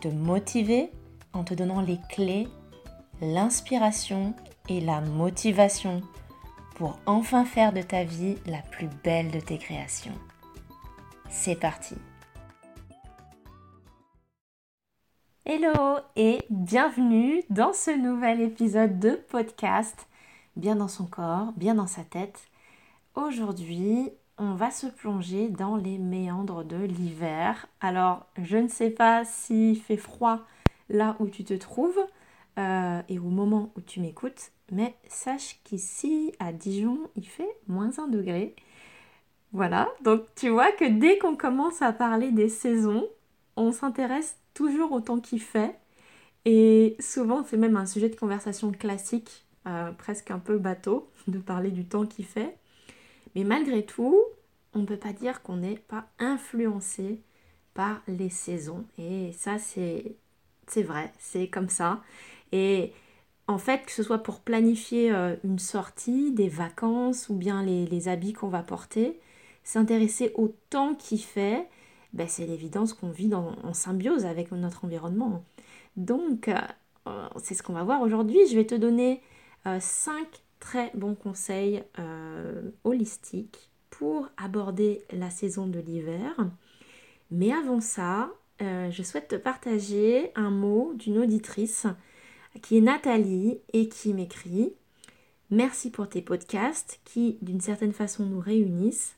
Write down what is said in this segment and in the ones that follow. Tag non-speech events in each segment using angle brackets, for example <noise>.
te motiver en te donnant les clés, l'inspiration et la motivation pour enfin faire de ta vie la plus belle de tes créations. C'est parti Hello et bienvenue dans ce nouvel épisode de podcast Bien dans son corps, bien dans sa tête. Aujourd'hui, on va se plonger dans les méandres de l'hiver. Alors, je ne sais pas s'il fait froid là où tu te trouves euh, et au moment où tu m'écoutes, mais sache qu'ici à Dijon, il fait moins 1 degré. Voilà, donc tu vois que dès qu'on commence à parler des saisons, on s'intéresse toujours au temps qu'il fait. Et souvent, c'est même un sujet de conversation classique, euh, presque un peu bateau, de parler du temps qu'il fait. Mais malgré tout, on ne peut pas dire qu'on n'est pas influencé par les saisons. Et ça, c'est, vrai, c'est comme ça. Et en fait, que ce soit pour planifier euh, une sortie, des vacances ou bien les, habits qu'on va porter, s'intéresser au temps qu'il fait, ben, c'est l'évidence qu'on vit en symbiose avec notre environnement. Donc, euh, c'est ce qu'on va voir aujourd'hui. Je vais te donner 5 euh, très bons conseils holistiques pour aborder la saison de l'hiver. Mais avant ça, je souhaite te partager un mot d'une auditrice qui est Nathalie et qui m'écrit Merci pour tes podcasts qui, d'une certaine façon, nous réunissent.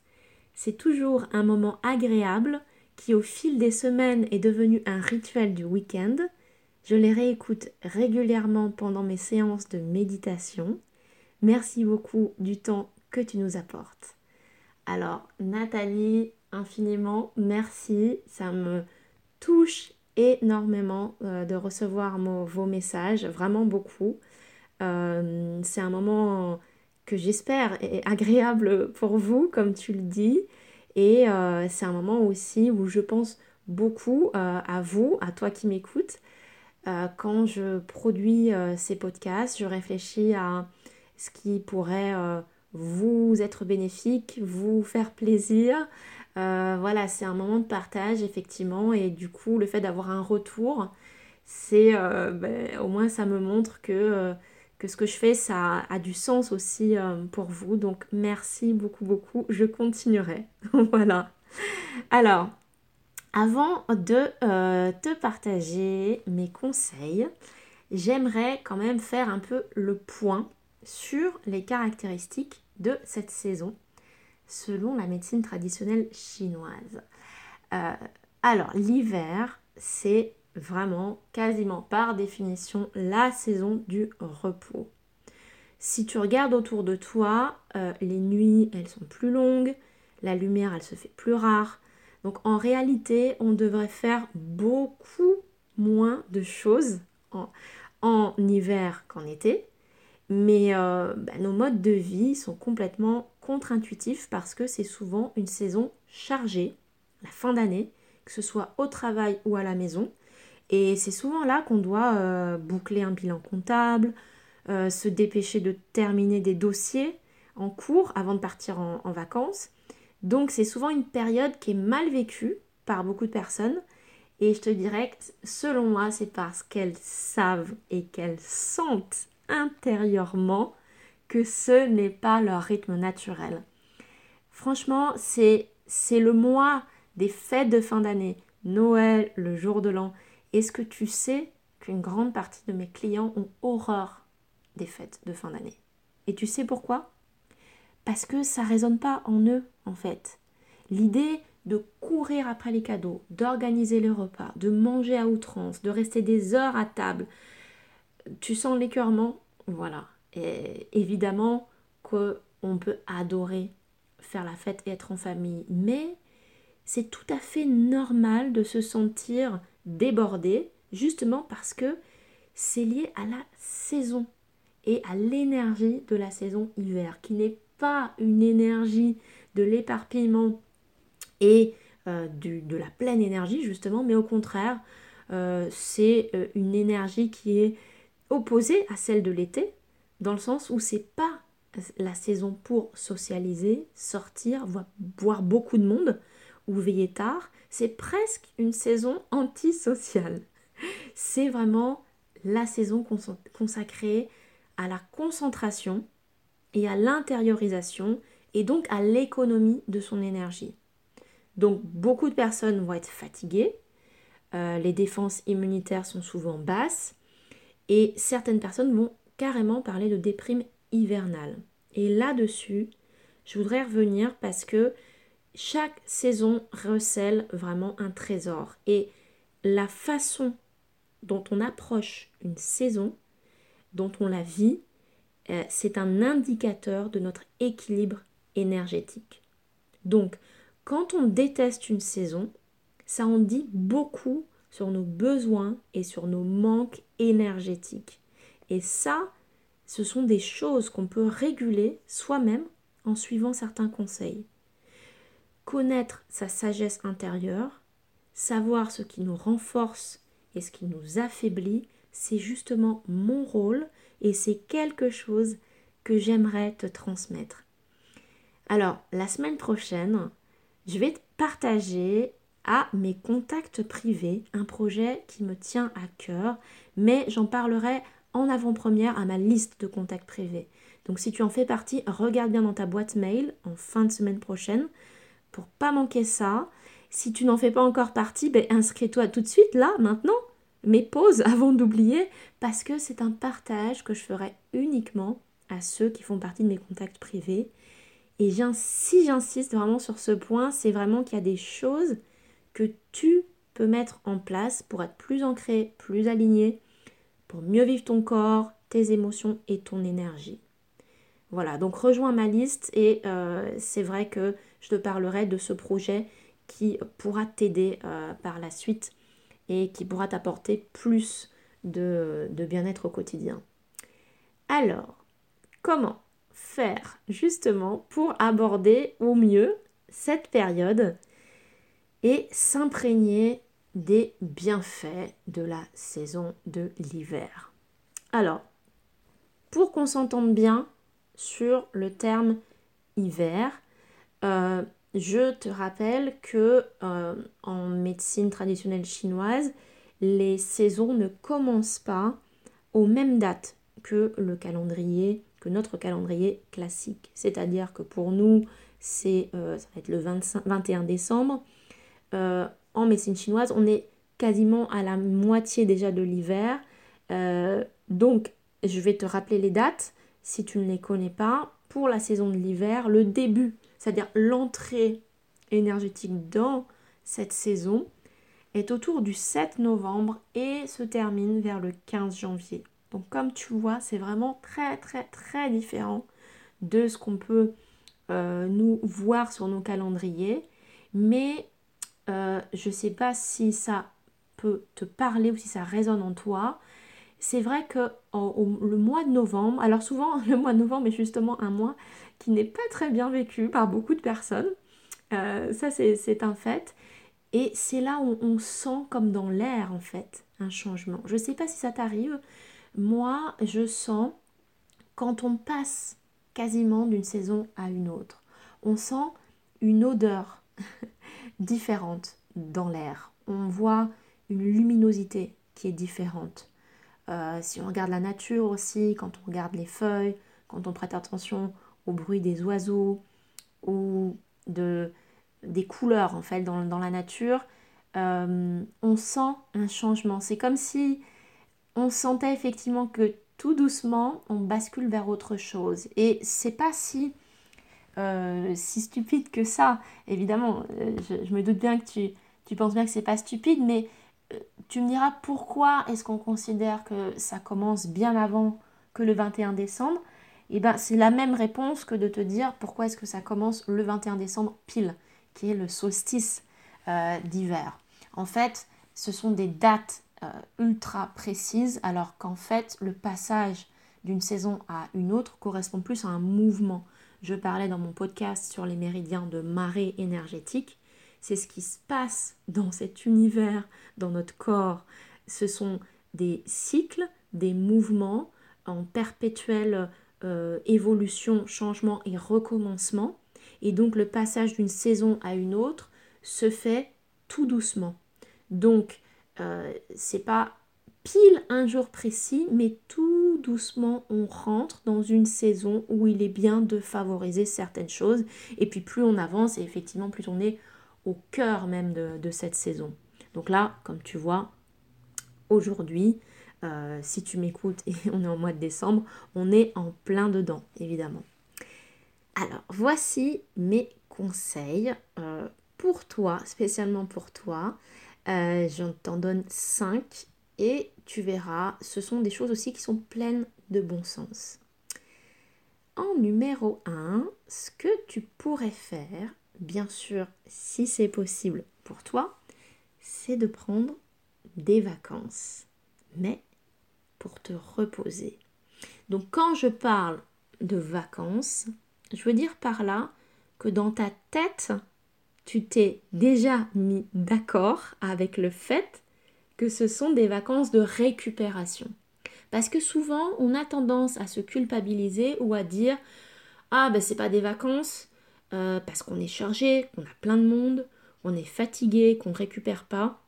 C'est toujours un moment agréable qui au fil des semaines est devenu un rituel du week-end. Je les réécoute régulièrement pendant mes séances de méditation. Merci beaucoup du temps que tu nous apportes. Alors Nathalie, infiniment merci, ça me touche énormément euh, de recevoir vos messages, vraiment beaucoup. Euh, c'est un moment que j'espère est agréable pour vous, comme tu le dis. Et euh, c'est un moment aussi où je pense beaucoup à vous, à toi qui m'écoutes. Quand je produis ces podcasts, je réfléchis à ce qui pourrait vous être bénéfique, vous faire plaisir. voilà, c'est un moment de partage, effectivement. Et du coup, le fait d'avoir un retour, c'est ben, au moins ça me montre que ce que je fais, ça a du sens aussi euh, pour vous. Donc merci beaucoup, beaucoup. Je continuerai. <laughs> voilà. Alors, avant de euh, te partager mes conseils, j'aimerais quand même faire un peu le point sur les caractéristiques de cette saison selon la médecine traditionnelle chinoise. Euh, alors, l'hiver, c'est vraiment quasiment par définition la saison du repos. Si tu regardes autour de toi, euh, les nuits, elles sont plus longues, la lumière, elle se fait plus rare. Donc en réalité, on devrait faire beaucoup moins de choses en, hiver qu'en été. Mais euh, bah, nos modes de vie sont complètement contre-intuitifs parce que c'est souvent une saison chargée, la fin d'année, que ce soit au travail ou à la maison. Et c'est souvent là qu'on doit euh, boucler un bilan comptable, euh, se dépêcher de terminer des dossiers en cours avant de partir en, vacances. Donc c'est souvent une période qui est mal vécue par beaucoup de personnes. Et je te dirais que selon moi, c'est parce qu'elles savent et qu'elles sentent intérieurement que ce n'est pas leur rythme naturel. Franchement, c'est le mois des fêtes de fin d'année, Noël, le jour de l'an. Est-ce que tu sais qu'une grande partie de mes clients ont horreur des fêtes de fin d'année? Et tu sais pourquoi? Parce que ça résonne pas en eux, en fait. L'idée de courir après les cadeaux, d'organiser les repas, de manger à outrance, de rester des heures à table, tu sens l'écœurement Voilà. Et évidemment qu'on peut adorer faire la fête et être en famille, mais c'est tout à fait normal de se sentir débordé justement parce que c'est lié à la saison et à l'énergie de la saison hiver, qui n'est pas une énergie de l'éparpillement et euh, de la pleine énergie justement, mais au contraire, euh, c'est euh, une énergie qui est opposée à celle de l'été, dans le sens où c'est pas la saison pour socialiser, sortir, voir, beaucoup de monde ou veiller tard, c'est presque une saison antisociale. C'est vraiment la saison consacrée à la concentration et à l'intériorisation et donc à l'économie de son énergie. Donc beaucoup de personnes vont être fatiguées, euh, les défenses immunitaires sont souvent basses et certaines personnes vont carrément parler de déprime hivernale. Et là-dessus, je voudrais revenir parce que chaque saison recèle vraiment un trésor. Et la façon dont on approche une saison, dont on la vit, euh, c'est un indicateur de notre équilibre énergétique. Donc, quand on déteste une saison, ça en dit beaucoup sur nos besoins et sur nos manques énergétiques. Et ça, ce sont des choses qu'on peut réguler soi-même en suivant certains conseils. Connaître sa sagesse intérieure, savoir ce qui nous renforce et ce qui nous affaiblit, c'est justement mon rôle et c'est quelque chose que j'aimerais te transmettre. Alors, la semaine prochaine, je vais te partager à mes contacts privés un projet qui me tient à cœur, mais j'en parlerai en avant-première à ma liste de contacts privés. Donc si tu en fais partie, regarde bien dans ta boîte mail en fin de semaine prochaine pour pas manquer ça. Si tu n'en fais pas encore partie, ben inscris-toi tout de suite là, maintenant, mais pause avant d'oublier parce que c'est un partage que je ferai uniquement à ceux qui font partie de mes contacts privés. Et si j'insiste vraiment sur ce point, c'est vraiment qu'il y a des choses que tu peux mettre en place pour être plus ancré, plus aligné, pour mieux vivre ton corps, tes émotions et ton énergie. Voilà, donc rejoins ma liste et euh, c'est vrai que je te parlerai de ce projet qui pourra t'aider euh, par la suite et qui pourra t'apporter plus de, de bien-être au quotidien. Alors, comment faire justement pour aborder au mieux cette période et s'imprégner des bienfaits de la saison de l'hiver. Alors, pour qu'on s'entende bien sur le terme hiver, euh, je te rappelle que euh, en médecine traditionnelle chinoise, les saisons ne commencent pas aux mêmes dates que le calendrier, que notre calendrier classique. C'est-à-dire que pour nous, c'est euh, ça va être le 21 décembre. Euh, en médecine chinoise, on est quasiment à la moitié déjà de l'hiver. Euh, donc, je vais te rappeler les dates si tu ne les connais pas. Pour la saison de l'hiver, le début, c'est-à-dire l'entrée énergétique dans cette saison, est autour du 7 novembre et se termine vers le 15 janvier. Donc comme tu vois, c'est vraiment très très très différent de ce qu'on peut euh, nous voir sur nos calendriers. Mais euh, je ne sais pas si ça peut te parler ou si ça résonne en toi. C'est vrai que le mois de novembre, alors souvent <laughs> le mois de novembre est justement un mois qui n'est pas très bien vécu par beaucoup de personnes. Euh, ça c'est un fait. Et c'est là où on sent comme dans l'air en fait un changement. Je ne sais pas si ça t'arrive. Moi, je sens quand on passe quasiment d'une saison à une autre, on sent une odeur <laughs> différente dans l'air. On voit une luminosité qui est différente. Euh, si on regarde la nature aussi, quand on regarde les feuilles, quand on prête attention au bruit des oiseaux ou de, des couleurs en fait dans, la nature, euh, on sent un changement. C'est comme si on sentait effectivement que tout doucement on bascule vers autre chose. Et c'est pas si euh, si stupide que ça. Évidemment, euh, je, me doute bien que tu, penses bien que c'est pas stupide, mais euh, tu me diras pourquoi est-ce qu'on considère que ça commence bien avant que le 21 décembre? Eh ben c'est la même réponse que de te dire pourquoi est-ce que ça commence le 21 décembre pile, qui est le solstice d'hiver. En fait, ce sont des dates ultra précises, alors qu'en fait, le passage d'une saison à une autre correspond plus à un mouvement. Je parlais dans mon podcast sur les méridiens de marée énergétique. C'est ce qui se passe dans cet univers, dans notre corps. Ce sont des cycles, des mouvements en perpétuelle euh, évolution, changement et recommencement. Et donc le passage d'une saison à une autre se fait tout doucement. Donc euh, c'est pas pile un jour précis, mais tout doucement on rentre dans une saison où il est bien de favoriser certaines choses. Et puis plus on avance, et effectivement plus on est au cœur même de cette saison. Donc là, comme tu vois, aujourd'hui, euh, si tu m'écoutes et <laughs> on est en mois de décembre, on est en plein dedans, évidemment. Alors, voici mes conseils euh, pour toi, spécialement pour toi. Euh, je t'en donne 5 et tu verras, ce sont des choses aussi qui sont pleines de bon sens. En numéro 1, ce que tu pourrais faire, bien sûr, si c'est possible pour toi, c'est de prendre des vacances. Mais pour te reposer. Donc quand je parle de vacances, je veux dire par là que dans ta tête, tu t'es déjà mis d'accord avec le fait que ce sont des vacances de récupération. Parce que souvent, on a tendance à se culpabiliser ou à dire Ah, ben c'est pas des vacances euh, parce qu'on est chargé, qu'on a plein de monde, on est fatigué, qu'on récupère pas.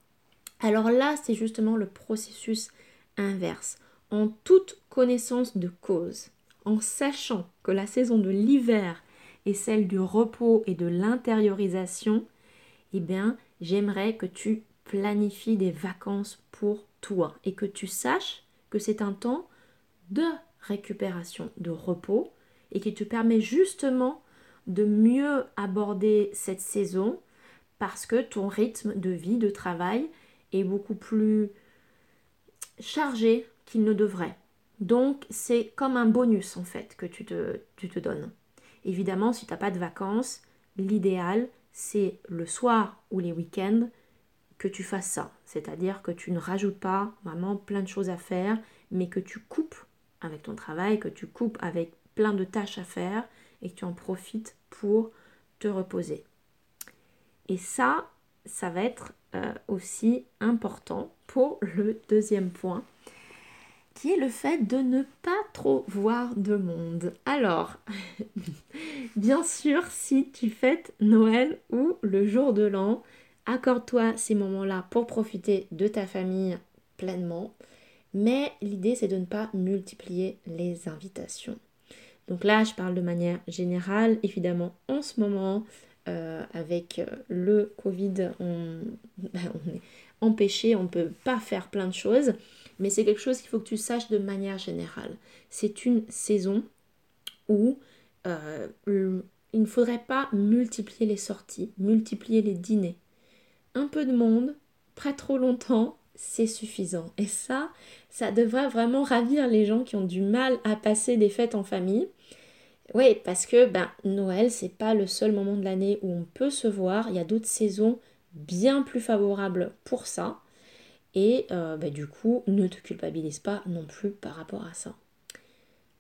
Alors là, c'est justement le processus inverse en toute connaissance de cause, en sachant que la saison de l'hiver est celle du repos et de l'intériorisation, eh bien, j'aimerais que tu planifies des vacances pour toi et que tu saches que c'est un temps de récupération, de repos et qui te permet justement de mieux aborder cette saison parce que ton rythme de vie, de travail est beaucoup plus chargé qu'il ne devrait. Donc c'est comme un bonus en fait que tu te, tu te donnes. Évidemment, si tu n'as pas de vacances, l'idéal c'est le soir ou les week-ends que tu fasses ça. C'est-à-dire que tu ne rajoutes pas vraiment plein de choses à faire, mais que tu coupes avec ton travail, que tu coupes avec plein de tâches à faire et que tu en profites pour te reposer. Et ça, ça va être euh, aussi important pour le deuxième point qui est le fait de ne pas trop voir de monde. Alors, <laughs> bien sûr, si tu fêtes Noël ou le jour de l'an, accorde-toi ces moments-là pour profiter de ta famille pleinement. Mais l'idée, c'est de ne pas multiplier les invitations. Donc là, je parle de manière générale. Évidemment, en ce moment, euh, avec euh, le Covid, on, <laughs> on est empêché, on ne peut pas faire plein de choses mais c'est quelque chose qu'il faut que tu saches de manière générale. C'est une saison où euh, il ne faudrait pas multiplier les sorties, multiplier les dîners. Un peu de monde, pas trop longtemps, c'est suffisant. Et ça, ça devrait vraiment ravir les gens qui ont du mal à passer des fêtes en famille. Oui, parce que ben, Noël, c'est pas le seul moment de l'année où on peut se voir. Il y a d'autres saisons bien plus favorables pour ça. Et euh, bah, du coup, ne te culpabilise pas non plus par rapport à ça.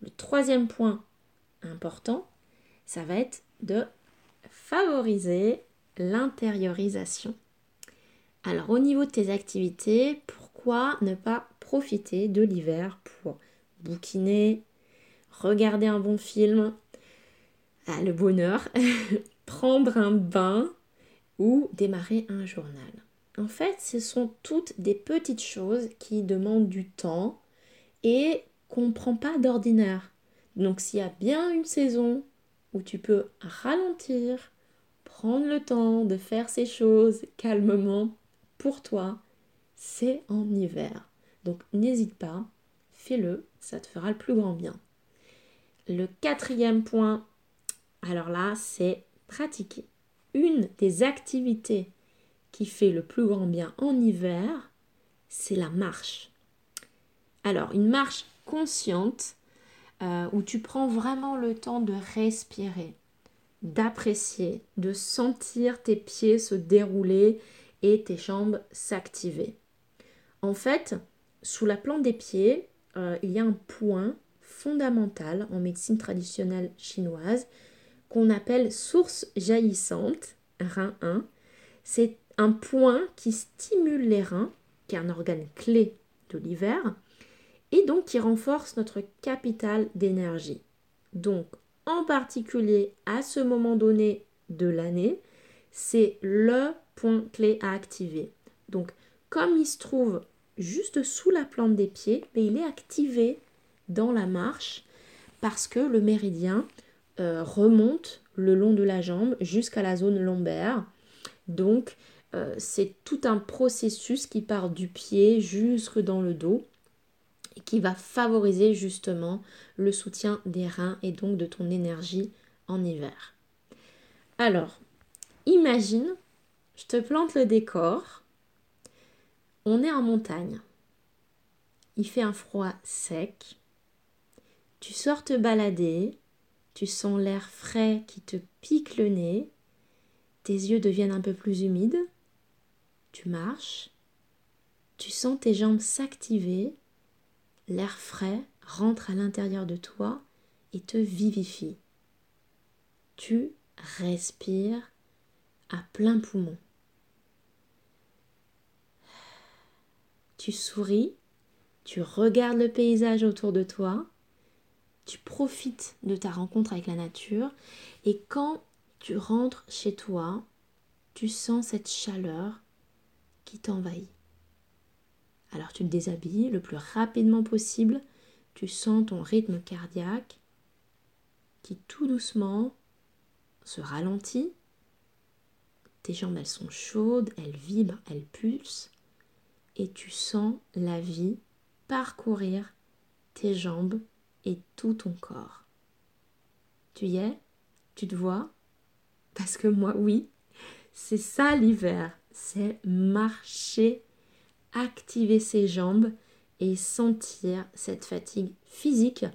Le troisième point important, ça va être de favoriser l'intériorisation. Alors au niveau de tes activités, pourquoi ne pas profiter de l'hiver pour bouquiner, regarder un bon film, ah, le bonheur, <laughs> prendre un bain ou démarrer un journal? En fait, ce sont toutes des petites choses qui demandent du temps et qu'on ne prend pas d'ordinaire. Donc s'il y a bien une saison où tu peux ralentir, prendre le temps de faire ces choses calmement pour toi, c'est en hiver. Donc n'hésite pas, fais-le, ça te fera le plus grand bien. Le quatrième point, alors là, c'est pratiquer. Une des activités qui fait le plus grand bien en hiver, c'est la marche. Alors, une marche consciente euh, où tu prends vraiment le temps de respirer, d'apprécier, de sentir tes pieds se dérouler et tes jambes s'activer. En fait, sous la plante des pieds, euh, il y a un point fondamental en médecine traditionnelle chinoise qu'on appelle source jaillissante, rein 1. C'est un point qui stimule les reins, qui est un organe clé de l'hiver, et donc qui renforce notre capital d'énergie. Donc, en particulier à ce moment donné de l'année, c'est le clé à activer. Donc, comme il se trouve juste sous la plante des pieds, mais il est activé dans la marche parce que le méridien euh, remonte le long de la jambe jusqu'à la zone lombaire. Donc, euh, c'est tout un processus qui part du pied jusque dans le dos et qui va favoriser justement le soutien des reins et donc de ton énergie en hiver. Alors, imagine, je te plante le décor. On est en montagne. Il fait un froid sec. Tu sors te balader. Tu sens l'air frais qui te pique le nez. Tes yeux deviennent un peu plus humides. Tu marches. Tu sens tes jambes s'activer l'air frais rentre à l'intérieur de toi et te vivifie. Tu respires à plein poumon. Tu souris, tu regardes le paysage autour de toi, tu profites de ta rencontre avec la nature et quand tu rentres chez toi, tu sens cette chaleur qui t'envahit. Alors tu te déshabilles le plus rapidement possible. Tu sens ton rythme cardiaque qui tout doucement se ralentit. Tes jambes, elles sont chaudes, elles vibrent, elles pulsent. Et tu sens la vie parcourir tes jambes et tout ton corps. Tu y es? Tu te vois? Parce que moi, oui, c'est ça l'hiver. C'est marcher activer ses jambes et sentir cette fatigue physique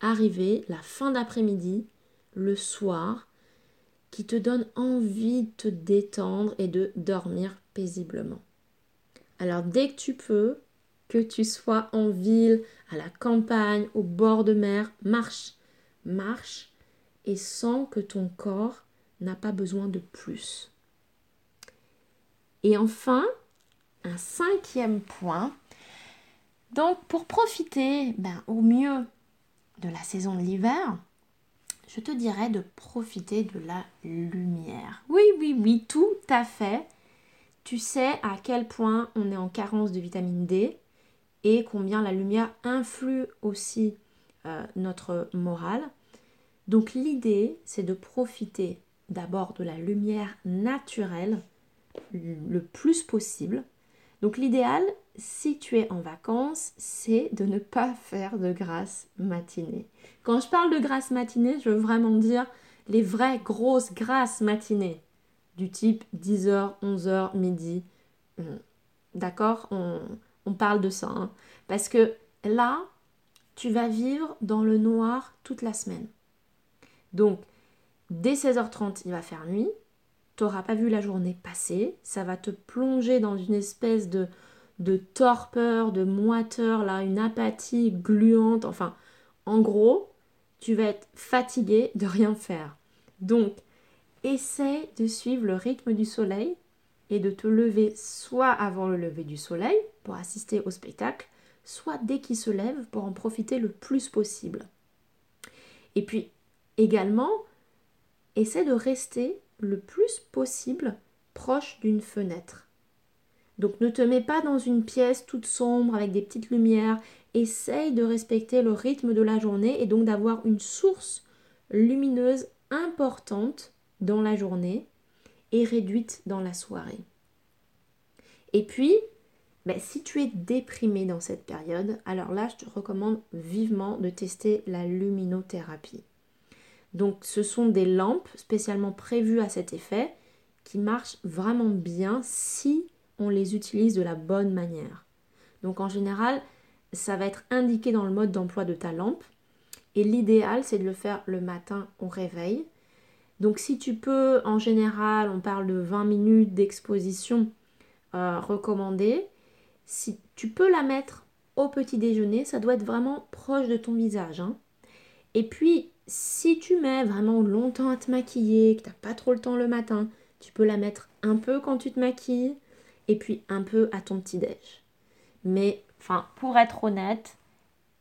arriver la fin d'après-midi, le soir, qui te donne envie de te détendre et de dormir paisiblement. Alors dès que tu peux, que tu sois en ville, à la campagne, au bord de mer, marche, marche et sens que ton corps n'a pas besoin de plus. Et enfin, un cinquième point. Donc pour profiter ben, au mieux de la saison de l'hiver, je te dirais de profiter de la lumière. Oui, oui, oui, tout à fait. Tu sais à quel point on est en carence de vitamine D et combien la lumière influe aussi euh, notre morale. Donc l'idée, c'est de profiter d'abord de la lumière naturelle le plus possible donc l'idéal, si tu es en vacances, c'est de ne pas faire de grasse matinée. Quand je parle de grasse matinée, je veux vraiment dire les vraies grosses grasses matinées, du type 10h, 11h, midi. Hum, d'accord? On, parle de ça. Hein. Parce que là, tu vas vivre dans le noir toute la semaine. Donc, dès 16h30, il va faire nuit n'auras pas vu la journée passer, ça va te plonger dans une espèce de, de torpeur, de moiteur, là, une apathie gluante, enfin, en gros, tu vas être fatigué de rien faire. Donc, essaie de suivre le rythme du soleil et de te lever soit avant le lever du soleil pour assister au spectacle, soit dès qu'il se lève pour en profiter le plus possible. Et puis également, essaie de rester le plus possible proche d'une fenêtre. Donc ne te mets pas dans une pièce toute sombre avec des petites lumières. Essaye de respecter le rythme de la journée et donc d'avoir une source lumineuse importante dans la journée et réduite dans la soirée. Et puis, ben, si tu es déprimé dans cette période, alors là, je te recommande vivement de tester la luminothérapie. Donc ce sont des lampes spécialement prévues à cet effet qui marchent vraiment bien si on les utilise de la bonne manière. Donc en général, ça va être indiqué dans le mode d'emploi de ta lampe et l'idéal c'est de le faire le matin au réveil. Donc si tu peux, en général, on parle de 20 minutes d'exposition euh, recommandée. si tu peux la mettre au petit déjeuner, ça doit être vraiment proche de ton visage. Hein. Et puis, si tu mets vraiment longtemps à te maquiller, que tu n'as pas trop le temps le matin, tu peux la mettre un peu quand tu te maquilles et puis un peu à ton petit-déj. Mais, enfin, pour être honnête,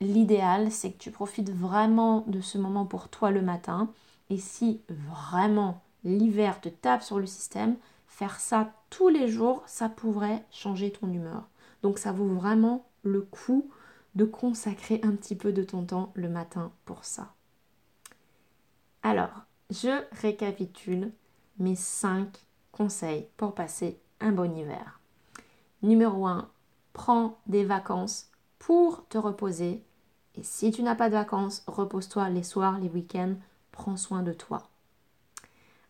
l'idéal, c'est que tu profites vraiment de ce moment pour toi le matin. Et si vraiment l'hiver te tape sur le système, faire ça tous les jours, ça pourrait changer ton humeur. Donc ça vaut vraiment le coup de consacrer un petit peu de ton temps le matin pour ça. Alors, je récapitule mes 5 conseils pour passer un bon hiver. Numéro 1, prends des vacances pour te reposer. Et si tu n'as pas de vacances, repose-toi les soirs, les week-ends, prends soin de toi.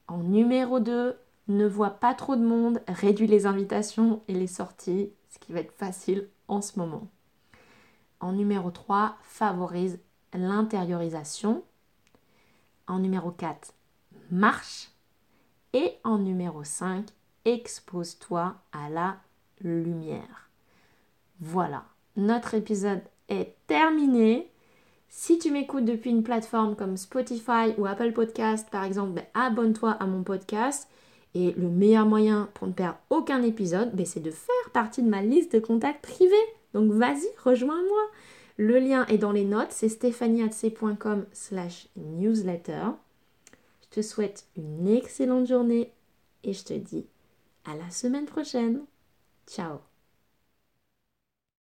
En numéro 2, ne vois pas trop de monde, réduis les invitations et les sorties, ce qui va être facile en ce moment. En numéro 3, favorise l'intériorisation. En numéro 4, marche. Et en numéro 5, expose-toi à la lumière. Voilà, notre épisode est terminé. Si tu m'écoutes depuis une plateforme comme Spotify ou Apple Podcast, par exemple, ben, abonne-toi à mon podcast. Et le meilleur moyen pour ne perdre aucun épisode, ben, c'est de faire partie de ma liste de contacts privés. Donc vas-y, rejoins-moi. Le lien est dans les notes, c'est stéphanieatc.com slash newsletter. Je te souhaite une excellente journée et je te dis à la semaine prochaine. Ciao